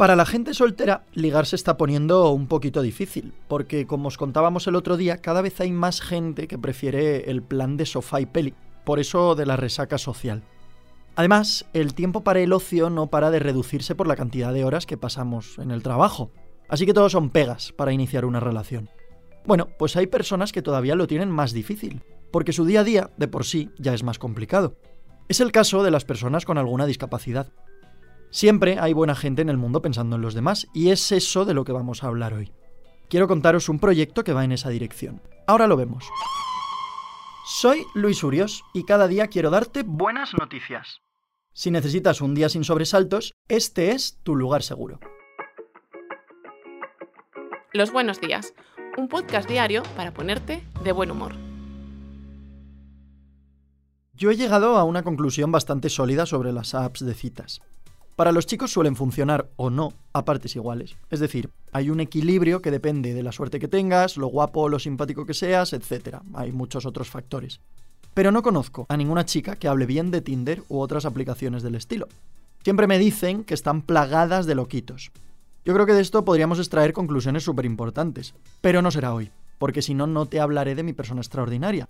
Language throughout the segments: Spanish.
Para la gente soltera, ligar se está poniendo un poquito difícil, porque como os contábamos el otro día, cada vez hay más gente que prefiere el plan de sofá y peli, por eso de la resaca social. Además, el tiempo para el ocio no para de reducirse por la cantidad de horas que pasamos en el trabajo, así que todos son pegas para iniciar una relación. Bueno, pues hay personas que todavía lo tienen más difícil, porque su día a día, de por sí, ya es más complicado. Es el caso de las personas con alguna discapacidad. Siempre hay buena gente en el mundo pensando en los demás, y es eso de lo que vamos a hablar hoy. Quiero contaros un proyecto que va en esa dirección. Ahora lo vemos. Soy Luis Urios y cada día quiero darte buenas noticias. Si necesitas un día sin sobresaltos, este es tu lugar seguro. Los buenos días, un podcast diario para ponerte de buen humor. Yo he llegado a una conclusión bastante sólida sobre las apps de citas. Para los chicos suelen funcionar o no a partes iguales. Es decir, hay un equilibrio que depende de la suerte que tengas, lo guapo o lo simpático que seas, etc. Hay muchos otros factores. Pero no conozco a ninguna chica que hable bien de Tinder u otras aplicaciones del estilo. Siempre me dicen que están plagadas de loquitos. Yo creo que de esto podríamos extraer conclusiones súper importantes, pero no será hoy, porque si no, no te hablaré de mi persona extraordinaria,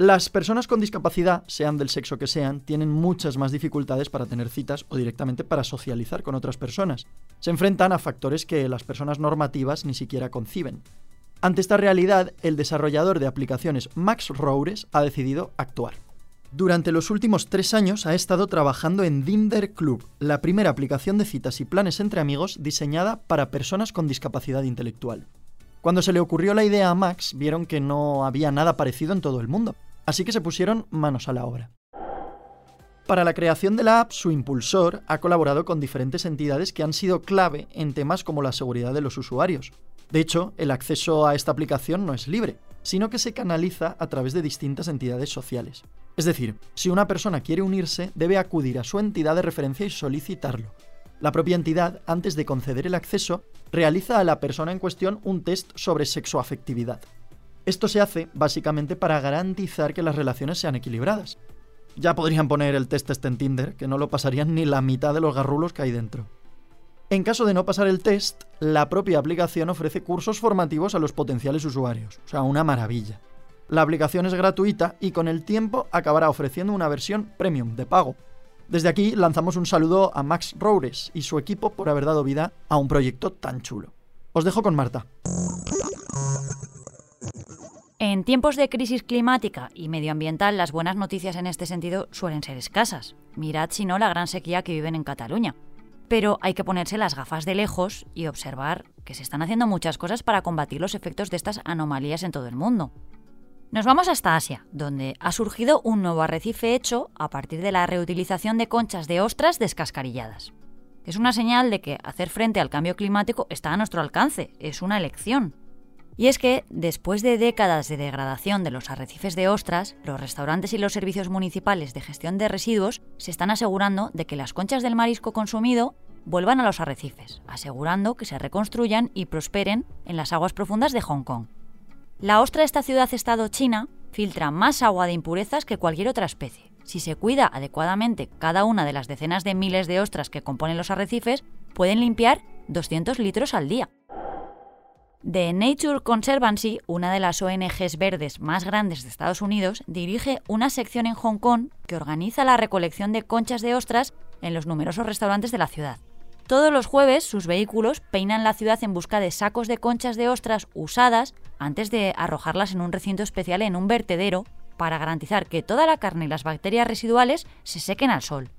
las personas con discapacidad, sean del sexo que sean, tienen muchas más dificultades para tener citas o directamente para socializar con otras personas. Se enfrentan a factores que las personas normativas ni siquiera conciben. Ante esta realidad, el desarrollador de aplicaciones Max Roures ha decidido actuar. Durante los últimos tres años ha estado trabajando en Dinder Club, la primera aplicación de citas y planes entre amigos diseñada para personas con discapacidad intelectual. Cuando se le ocurrió la idea a Max, vieron que no había nada parecido en todo el mundo, así que se pusieron manos a la obra. Para la creación de la app, su impulsor ha colaborado con diferentes entidades que han sido clave en temas como la seguridad de los usuarios. De hecho, el acceso a esta aplicación no es libre, sino que se canaliza a través de distintas entidades sociales. Es decir, si una persona quiere unirse, debe acudir a su entidad de referencia y solicitarlo. La propia entidad, antes de conceder el acceso, realiza a la persona en cuestión un test sobre sexoafectividad. Esto se hace básicamente para garantizar que las relaciones sean equilibradas. Ya podrían poner el test este en Tinder, que no lo pasarían ni la mitad de los garrulos que hay dentro. En caso de no pasar el test, la propia aplicación ofrece cursos formativos a los potenciales usuarios, o sea, una maravilla. La aplicación es gratuita y con el tiempo acabará ofreciendo una versión premium de pago, desde aquí lanzamos un saludo a Max Roures y su equipo por haber dado vida a un proyecto tan chulo. Os dejo con Marta. En tiempos de crisis climática y medioambiental, las buenas noticias en este sentido suelen ser escasas. Mirad si no la gran sequía que viven en Cataluña. Pero hay que ponerse las gafas de lejos y observar que se están haciendo muchas cosas para combatir los efectos de estas anomalías en todo el mundo. Nos vamos hasta Asia, donde ha surgido un nuevo arrecife hecho a partir de la reutilización de conchas de ostras descascarilladas. Es una señal de que hacer frente al cambio climático está a nuestro alcance, es una elección. Y es que, después de décadas de degradación de los arrecifes de ostras, los restaurantes y los servicios municipales de gestión de residuos se están asegurando de que las conchas del marisco consumido vuelvan a los arrecifes, asegurando que se reconstruyan y prosperen en las aguas profundas de Hong Kong. La ostra de esta ciudad-estado china filtra más agua de impurezas que cualquier otra especie. Si se cuida adecuadamente cada una de las decenas de miles de ostras que componen los arrecifes, pueden limpiar 200 litros al día. The Nature Conservancy, una de las ONGs verdes más grandes de Estados Unidos, dirige una sección en Hong Kong que organiza la recolección de conchas de ostras en los numerosos restaurantes de la ciudad. Todos los jueves sus vehículos peinan la ciudad en busca de sacos de conchas de ostras usadas antes de arrojarlas en un recinto especial en un vertedero para garantizar que toda la carne y las bacterias residuales se sequen al sol.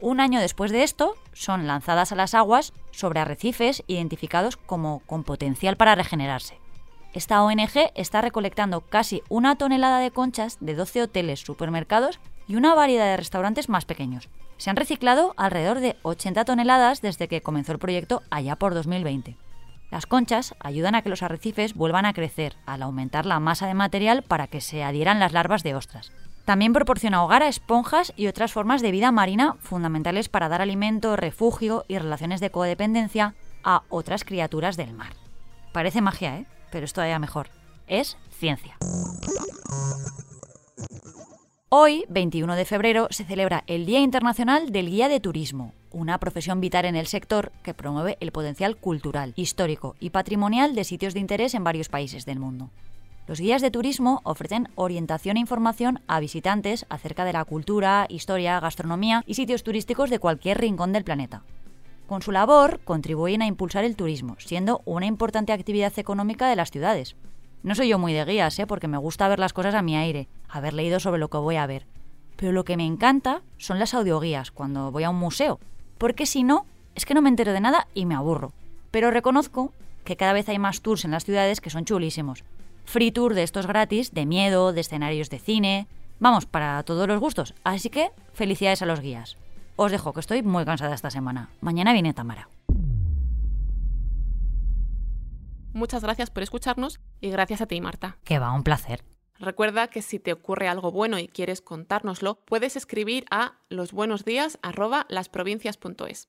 Un año después de esto, son lanzadas a las aguas sobre arrecifes identificados como con potencial para regenerarse. Esta ONG está recolectando casi una tonelada de conchas de 12 hoteles, supermercados y una variedad de restaurantes más pequeños, se han reciclado alrededor de 80 toneladas desde que comenzó el proyecto allá por 2020. Las conchas ayudan a que los arrecifes vuelvan a crecer al aumentar la masa de material para que se adhieran las larvas de ostras. También proporciona hogar a esponjas y otras formas de vida marina fundamentales para dar alimento, refugio y relaciones de codependencia a otras criaturas del mar. Parece magia, ¿eh? Pero es todavía mejor. Es ciencia. Hoy, 21 de febrero, se celebra el Día Internacional del Guía de Turismo, una profesión vital en el sector que promueve el potencial cultural, histórico y patrimonial de sitios de interés en varios países del mundo. Los guías de turismo ofrecen orientación e información a visitantes acerca de la cultura, historia, gastronomía y sitios turísticos de cualquier rincón del planeta. Con su labor contribuyen a impulsar el turismo, siendo una importante actividad económica de las ciudades. No soy yo muy de guías, ¿eh? porque me gusta ver las cosas a mi aire, haber leído sobre lo que voy a ver. Pero lo que me encanta son las audioguías cuando voy a un museo, porque si no, es que no me entero de nada y me aburro. Pero reconozco que cada vez hay más tours en las ciudades que son chulísimos. Free tour de estos gratis, de miedo, de escenarios de cine. Vamos, para todos los gustos. Así que felicidades a los guías. Os dejo que estoy muy cansada esta semana. Mañana viene Tamara. Muchas gracias por escucharnos y gracias a ti, Marta. Que va, un placer. Recuerda que si te ocurre algo bueno y quieres contárnoslo, puedes escribir a losbuenosdías@lasprovincias.es.